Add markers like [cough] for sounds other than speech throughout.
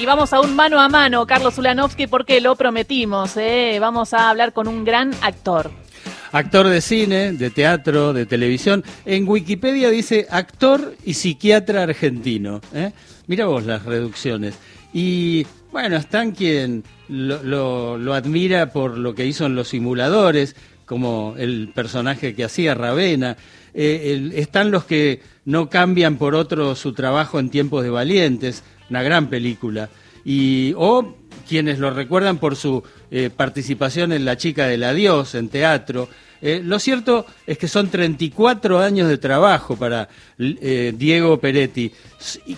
Y vamos a un mano a mano, Carlos Ulanovsky, porque lo prometimos. ¿eh? Vamos a hablar con un gran actor. Actor de cine, de teatro, de televisión. En Wikipedia dice actor y psiquiatra argentino. ¿eh? Mira vos las reducciones. Y bueno, están quien lo, admira por lo que hizo en los simuladores, como el personaje que hacía Ravena. Eh, están los que no cambian por otro su trabajo en tiempos de valientes, una gran película. Y, o quienes lo recuerdan por su eh, participación en La chica del adiós, en teatro. Eh, lo cierto es que son 34 años de trabajo para Diego Peretti,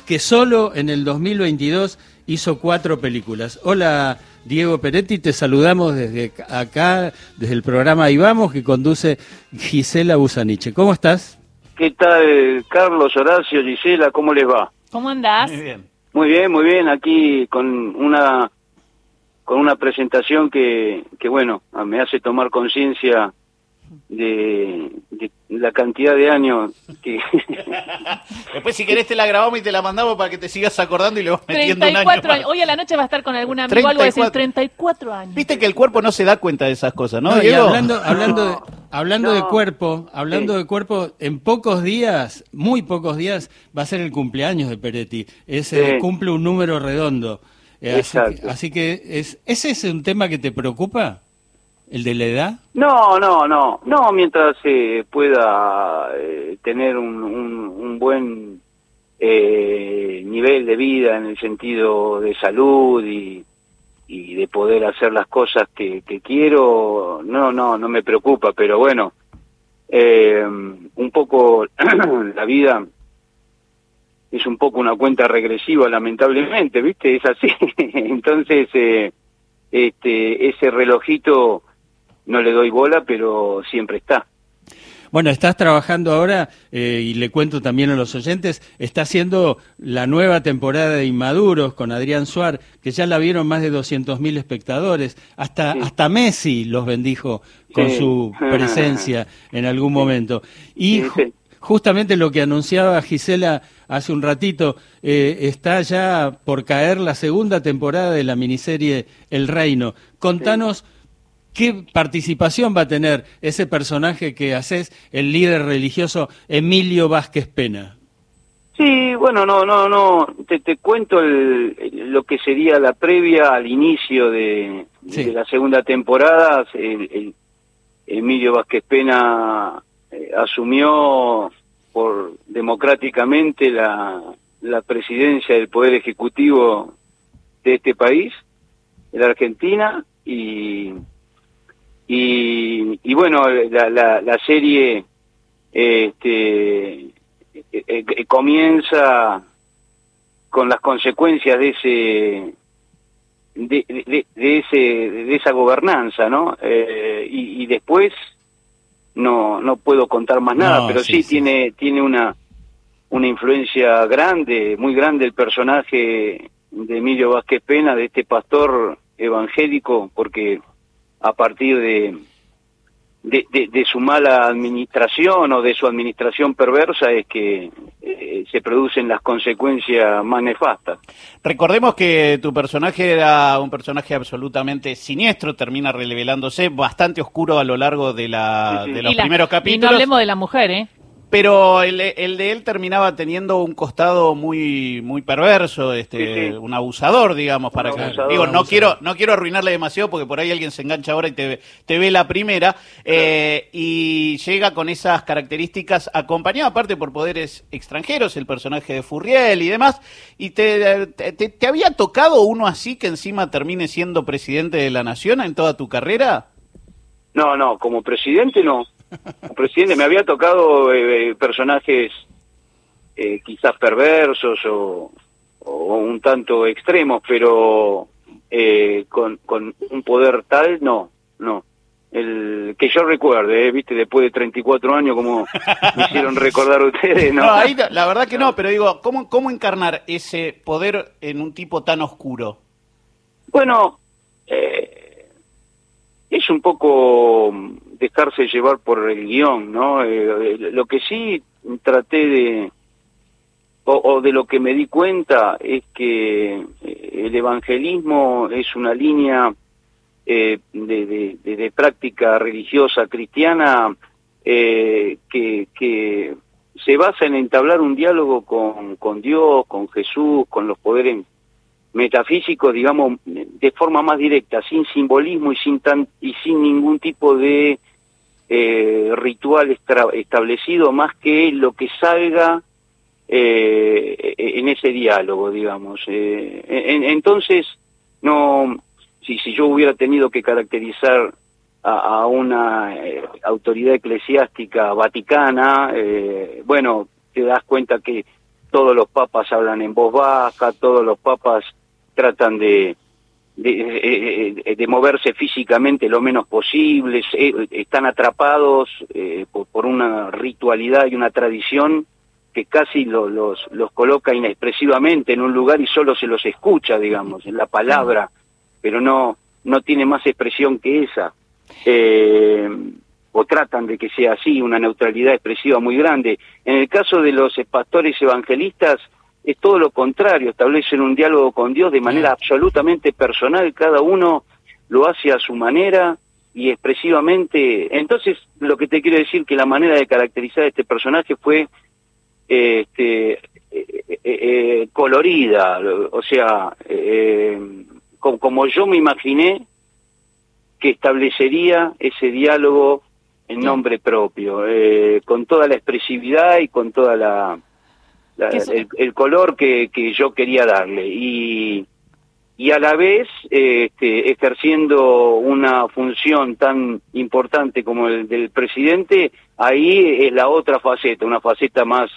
que solo en el 2022 hizo cuatro películas. Hola, Diego Peretti, te saludamos desde acá, desde el programa Ahí Vamos, que conduce Gisela Busaniche. ¿Cómo estás? ¿Qué tal, Carlos, Horacio, Gisela? ¿Cómo les va? ¿Cómo andás? Muy bien. Muy bien, muy bien. Aquí con una con una presentación que, que bueno, me hace tomar conciencia de, la cantidad de años que... [laughs] Después si querés te la grabamos y te la mandamos para que te sigas acordando y le vas metiendo un año años. Hoy a la noche va a estar con algún amigo algo de 34 años. Viste que el cuerpo no se da cuenta de esas cosas, ¿no, hablando, hablando, de, hablando de cuerpo, hablando de cuerpo, en pocos días, muy pocos días, va a ser el cumpleaños de Peretti. Ese cumple un número redondo. Eh, así, que, es, ¿ese es un tema que te preocupa? ¿El de la edad? No, no, no, no, mientras eh, pueda eh, tener un, un, buen eh, nivel de vida en el sentido de salud y, y de poder hacer las cosas que, que, quiero, no, no, no me preocupa, pero bueno, un poco [clears throat] la vida es un poco una cuenta regresiva, lamentablemente, ¿viste? Es así. [laughs] Entonces, este, ese relojito no le doy bola, pero siempre está. Bueno, estás trabajando ahora, eh, y le cuento también a los oyentes, está haciendo la nueva temporada de Inmaduros con Adrián Suar, que ya la vieron más de 200.000 espectadores. Hasta, hasta Messi los bendijo con su presencia en algún momento. Y justamente lo que anunciaba Gisela hace un ratito, eh, está ya por caer la segunda temporada de la miniserie El Reino. Contanos ¿Qué participación va a tener ese personaje que haces, el líder religioso Emilio Vázquez Pena? Sí, bueno, no, no, no, te, te cuento lo que sería la previa al inicio de, la segunda temporada. El, Emilio Vázquez Pena eh, asumió por democráticamente la, la presidencia del Poder Ejecutivo de este país, de la Argentina, y y, bueno, la, la, serie este, eh, eh, comienza con las consecuencias de ese de, de, ese de esa gobernanza, ¿no? Eh, y, después no no puedo contar más nada, pero sí, tiene tiene una una influencia grande, muy grande el personaje de Emilio Vázquez Pena, de este pastor evangélico, porque a partir de, de, su mala administración o de su administración perversa es que eh, se producen las consecuencias más nefastas. Recordemos que tu personaje era un personaje absolutamente siniestro, termina revelándose bastante oscuro a lo largo de, la, de los primeros capítulos. Y no hablemos de la mujer, ¿eh? Pero el, el, de él terminaba teniendo un costado muy muy perverso, este, un abusador, digamos, para que digo, no quiero no quiero arruinarle demasiado porque por ahí alguien se engancha ahora y te, te ve la primera eh, y llega con esas características acompañado aparte por poderes extranjeros, el personaje de Furriel y demás, y te, te, te había tocado uno así que encima termine siendo presidente de la nación en toda tu carrera. No, no, como presidente no presidente, me había tocado eh, eh, personajes eh, quizás perversos o, un tanto extremos, pero con, con un poder tal, no, no. El que yo recuerde, viste, después de 34 años, como me hicieron recordar ustedes, ¿no? [laughs] ahí, la verdad que no, pero digo, ¿cómo, ¿cómo encarnar ese poder en un tipo tan oscuro? Bueno, es un poco dejarse llevar por el guion, ¿no? Eh, eh, lo que sí traté de, o, de lo que me di cuenta es que eh, el evangelismo es una línea de, de, práctica religiosa cristiana que, que se basa en entablar un diálogo con, con Dios, con Jesús, con los poderes metafísicos, digamos, de forma más directa, sin simbolismo y sin, tan, y sin ningún tipo de eh, ritual establecido, más que lo que salga eh, en ese diálogo, digamos. Eh, entonces, no, si, si yo hubiera tenido que caracterizar a, una autoridad eclesiástica vaticana, bueno, te das cuenta que todos los papas hablan en voz baja, todos los papas tratan de, de, de, moverse físicamente lo menos posible, están atrapados eh, por, una ritualidad y una tradición que casi los, los coloca inexpresivamente en un lugar y solo se los escucha, digamos, en la palabra, pero no, no tiene más expresión que esa. Eh, o tratan de que sea así, una neutralidad expresiva muy grande. En el caso de los pastores evangelistas, es todo lo contrario, establecen un diálogo con Dios de manera absolutamente personal, cada uno lo hace a su manera y expresivamente. Entonces, lo que te quiero decir que la manera de caracterizar a este personaje fue este, eh, eh, colorida, o sea, eh, como, yo me imaginé que establecería ese diálogo en nombre propio, con toda la expresividad y con toda la el, color que, que, yo quería darle y, y a la vez este, ejerciendo una función tan importante como el del presidente, ahí es la otra faceta, una faceta más,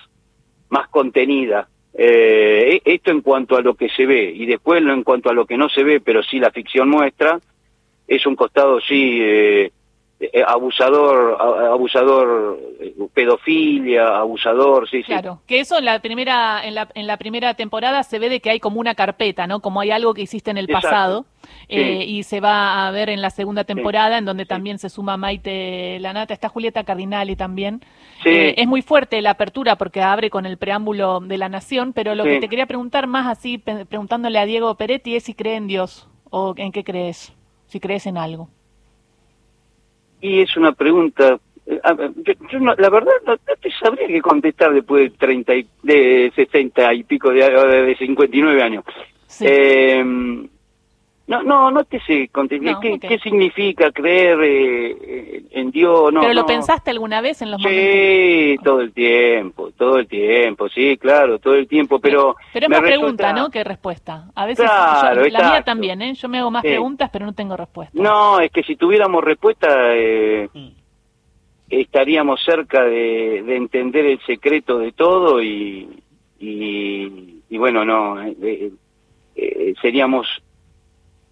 más contenida. Eh, e, esto en cuanto a lo que se ve y después en cuanto a lo que no se ve, pero sí la ficción muestra, es un costado sí eh, abusador, abusador, eh, pedofilia, abusador, sí, claro, que eso en la primera, en la, en la primera temporada se ve de que hay como una carpeta, ¿no? Como hay algo que hiciste en el pasado eh, y se va a ver en la segunda temporada en donde también se suma Maite Lanata, está Julieta Cardinali también. es muy fuerte la apertura porque abre con el preámbulo de la nación, pero lo que te quería preguntar más así, preguntándole a Diego Peretti es si cree en Dios o en qué crees, si crees en algo. Y es una pregunta, eh, yo, la verdad no, te sabría que contestar después de 30 y, de 60 y pico de, de 59 años. Eh, no, no, no te sé contestar. ¿Qué, significa creer eh, en Dios? No, ¿Pero lo pensaste alguna vez en los momentos? Sí, todo el tiempo, todo el tiempo, sí, claro, todo el tiempo, pero... Pero es más pregunta, ¿no? Que respuesta. A veces la mía también, ¿eh? Yo me hago más preguntas, pero no tengo respuesta. No, es que si tuviéramos respuesta... Eh, mm. estaríamos cerca de, entender el secreto de todo y, y, bueno, no, eh, eh, seríamos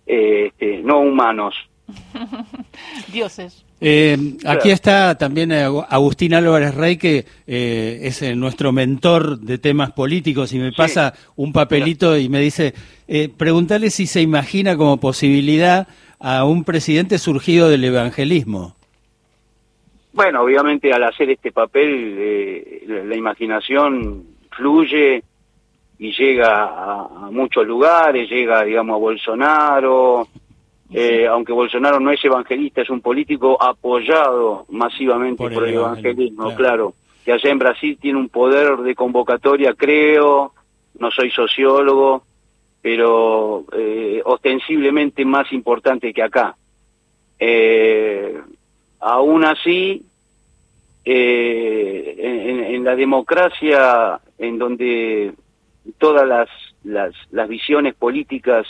este, no humanos. [laughs] Dioses. Eh, aquí está también Agustín Álvarez Rey, que eh, es nuestro mentor de temas políticos, y me pasa un papelito y me dice, eh, pregúntale si se imagina como posibilidad a un presidente surgido del evangelismo. Bueno, obviamente al hacer este papel, la imaginación fluye y llega a, muchos lugares, llega, digamos, a Bolsonaro, eh, aunque Bolsonaro no es evangelista, es un político apoyado masivamente por, el, evangelismo, claro. que allá en Brasil tiene un poder de convocatoria, creo, no soy sociólogo, pero eh, ostensiblemente más importante que acá. Eh, aún así, en, la democracia en donde todas las, las, las visiones políticas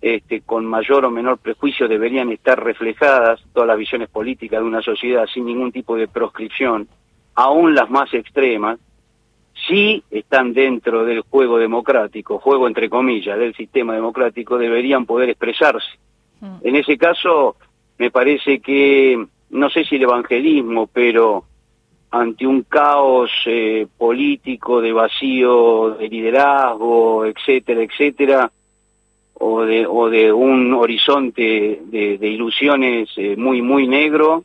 este, con mayor o menor prejuicio deberían estar reflejadas, todas las visiones políticas de una sociedad sin ningún tipo de proscripción, aún las más extremas, sí están dentro del juego democrático, juego entre comillas, del sistema democrático, deberían poder expresarse. Mm. En ese caso, me parece que, no sé si el evangelismo, pero ante un caos eh, político de vacío de liderazgo, etcétera, etcétera, o de, o de un horizonte de, ilusiones eh, muy, muy negro,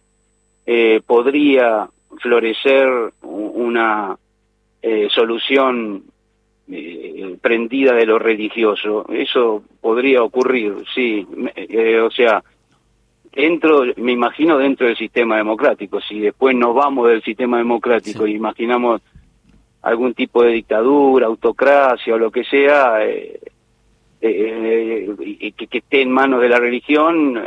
eh, podría florecer una solución eh, prendida de lo religioso. Eso podría ocurrir, sí. O sea, dentro, me imagino dentro del sistema democrático. Si después nos vamos del sistema democrático y imaginamos algún tipo de dictadura, autocracia o lo que sea, eh, eh, que, que, esté en manos de la religión,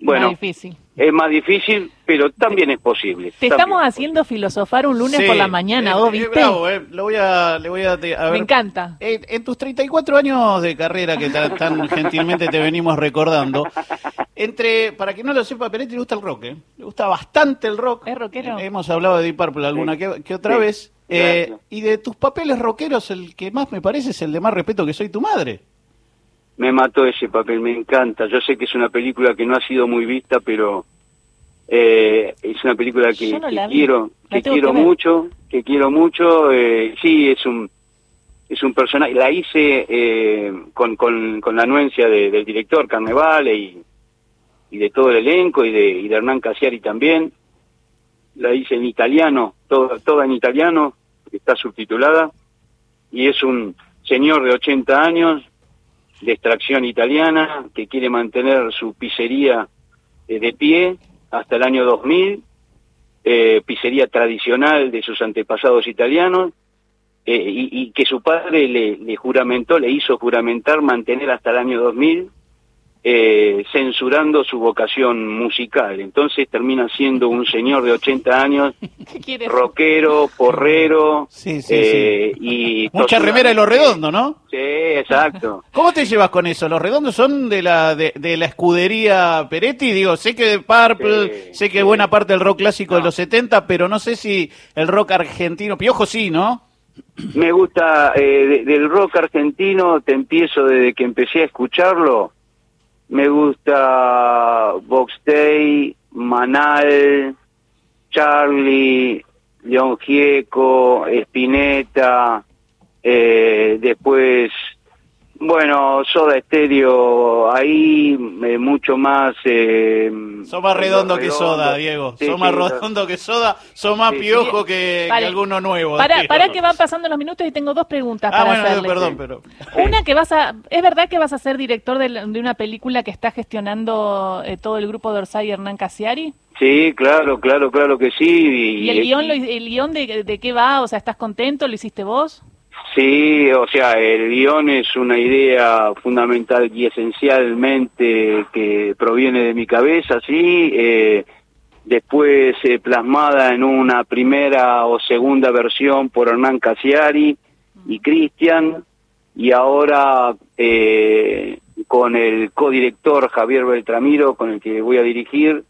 eh, bueno, difícil. es más difícil, pero también es posible. Te estamos haciendo filosofar un lunes por la mañana, vos, ¿viste? Bravo, eh. Lo voy a, le voy a, ver. Me encanta. en tus 34 años de carrera que tan, [laughs] gentilmente te venimos recordando, entre, para que no lo sepa, Peretti le gusta el rock, ¿eh? Le gusta bastante el rock. ¿Es rockero? hemos hablado de Deep Purple alguna que, otra vez. Eh, y de tus papeles rockeros, el que más me parece es el de más respeto que soy tu madre me mató ese papel, me encanta. Yo sé que es una película que no ha sido muy vista, pero eh, es una película que, quiero, que quiero mucho, que quiero mucho. Eh, sí, es un es un personaje. La hice eh, con, con, con, la anuencia del director Carnevale y, y de todo el elenco y de, y de Hernán Casiari también. La hice en italiano, toda, toda en italiano, está subtitulada. Y es un señor de 80 años, de extracción italiana que quiere mantener su pizzería eh, de pie hasta el año 2000, eh, pizzería tradicional de sus antepasados italianos, eh, y, que su padre le, le juramentó, le hizo juramentar mantener hasta el año 2000 eh, censurando su vocación musical. Entonces termina siendo un señor de 80 años, [laughs] rockero, porrero, eh, y mucha remera de los redondos, ¿no? Sí, exacto. [laughs] ¿Cómo te llevas con eso? Los redondos son de la de, la escudería Peretti, digo, sé que de Purple, sé que buena parte del rock clásico de los 70, pero no sé si el rock argentino, Piojo sí, ¿no? Me gusta eh, del rock argentino, te empiezo desde que empecé a escucharlo me gusta Box Day, Manal, Charlie, León Gieco, Spinetta, eh, después bueno, Soda Estéreo, ahí eh, mucho más... Eh, son más redondo, que Soda, Diego. son más redondo que Soda, son más piojo que, alguno nuevo. Para, para que van pasando los minutos y tengo dos preguntas ah, para hacerle. perdón, pero... Una que vas a... ¿Es verdad que vas a ser director de, una película que está gestionando eh, todo el grupo de Orsay y Hernán Casiari? Sí, claro, claro, claro que sí. ¿Y, el guion, el guion de, de qué va? O sea, ¿estás contento? ¿Lo hiciste vos? Sí, o sea, el guion es una idea fundamental y esencialmente que proviene de mi cabeza, sí, eh, después eh, plasmada en una primera o segunda versión por Hernán Casiari y Cristian, y ahora eh, con el codirector Javier Beltramiro, con el que voy a dirigir,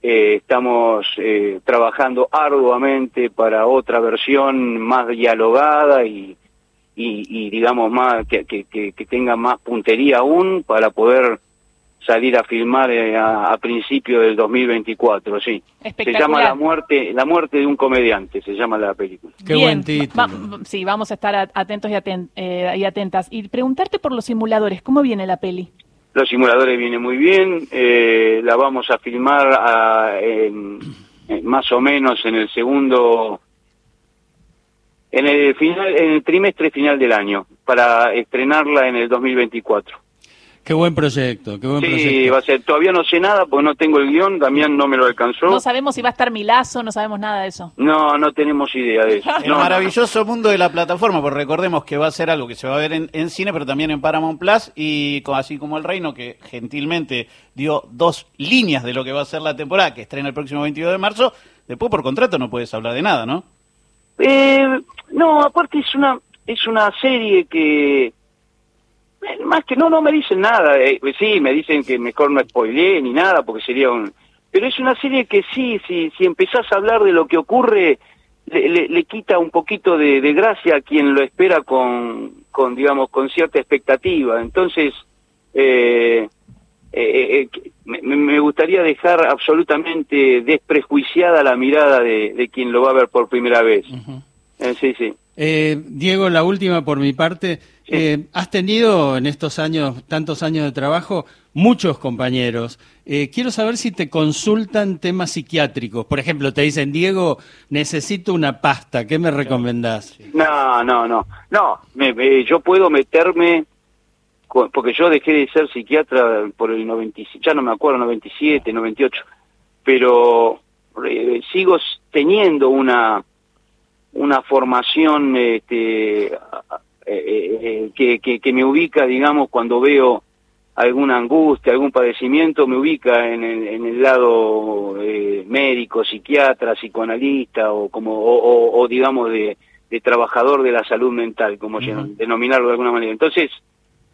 eh, estamos eh, trabajando arduamente para otra versión más dialogada y, y, digamos más que, que, que, tenga más puntería aún para poder salir a filmar eh, a, a principio del 2024, sí. Se llama La muerte la muerte de un comediante, se llama la película. Qué buen título. sí, vamos a estar atentos y, y atentas. Y preguntarte por los simuladores, ¿cómo viene la peli? Los simuladores vienen muy bien, eh, la vamos a filmar a, en, más o menos en el segundo, en el final, en el trimestre final del año, para estrenarla en el 2024. Qué buen proyecto, qué buen sí, va a ser. Todavía no sé nada porque no tengo el guion, Damián no me lo alcanzó. No sabemos si va a estar Milazo, no sabemos nada de eso. No, no tenemos idea de eso. [laughs] El maravilloso mundo de la plataforma, porque recordemos que va a ser algo que se va a ver en, cine, pero también en Paramount Plus, y así como El Reino, que gentilmente dio dos líneas de lo que va a ser la temporada, que estrena el próximo 22 de marzo, después por contrato no puedes hablar de nada, ¿no? Eh, no, aparte es una, es una serie que más que no, no me dicen nada. Eh, pues sí, me dicen que mejor no spoileé ni nada, porque sería un... Pero es una serie que sí, si, si empezás a hablar de lo que ocurre, le, le, quita un poquito de, gracia a quien lo espera con, con digamos, con cierta expectativa. Entonces, eh, eh, me, me, gustaría dejar absolutamente desprejuiciada la mirada de, de, quien lo va a ver por primera vez. Eh, sí, sí. Eh, Diego, la última por mi parte. Eh, has tenido en estos años, tantos años de trabajo, muchos compañeros. quiero saber si te consultan temas psiquiátricos. Por ejemplo, te dicen, Diego, necesito una pasta. ¿Qué me recomendás? No, no, no. No, yo puedo meterme, porque yo dejé de ser psiquiatra por el 97, ya no me acuerdo, 97, 98, pero sigo teniendo una una formación este, eh, eh, que, que, me ubica, digamos, cuando veo alguna angustia, algún padecimiento, me ubica en el, en el lado eh, médico, psiquiatra, psicoanalista o como o, digamos de, de, trabajador de la salud mental, como denominarlo de alguna manera. Entonces,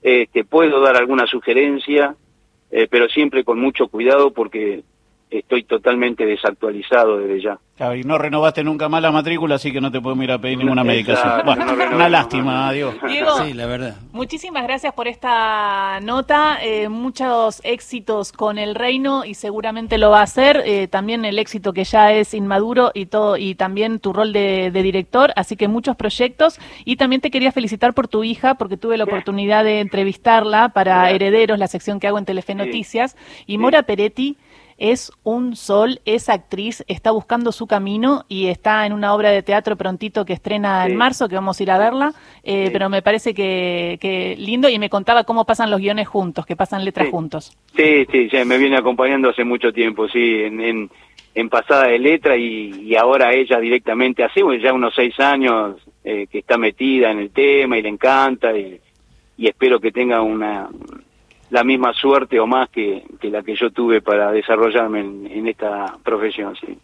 este, puedo dar alguna sugerencia, pero siempre con mucho cuidado porque estoy totalmente desactualizado desde ya. y no renovaste nunca más la matrícula, así que no te puedo ir a pedir ninguna medicación. una lástima, Diego. sí, la verdad. Muchísimas gracias por esta nota. Eh, muchos éxitos con el reino y seguramente lo va a hacer. Eh, también el éxito que ya es inmaduro y todo y también tu rol de, director. Así que muchos proyectos. Y también te quería felicitar por tu hija, porque tuve la oportunidad de entrevistarla para Herederos, la sección que hago en Telefe Noticias. Y Mora Peretti es un sol, es actriz, está buscando su camino y está en una obra de teatro prontito que estrena en marzo, que vamos a ir a verla, eh, pero me parece que, lindo y me contaba cómo pasan los guiones juntos, que pasan letras juntos. Sí, sí, me viene acompañando hace mucho tiempo, sí, en, en, pasada de letra y, ahora ella directamente, hace ya unos seis años eh, que está metida en el tema y le encanta y, y espero que tenga una la misma suerte o más que, la que yo tuve para desarrollarme en, esta profesión. Sí.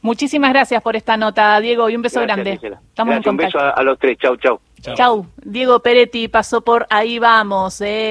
Muchísimas gracias por esta nota, Diego, y un beso grande. Estamos Un beso a, los tres. Chau, chau. Chau. Diego Peretti pasó por Ahí Vamos. Eh.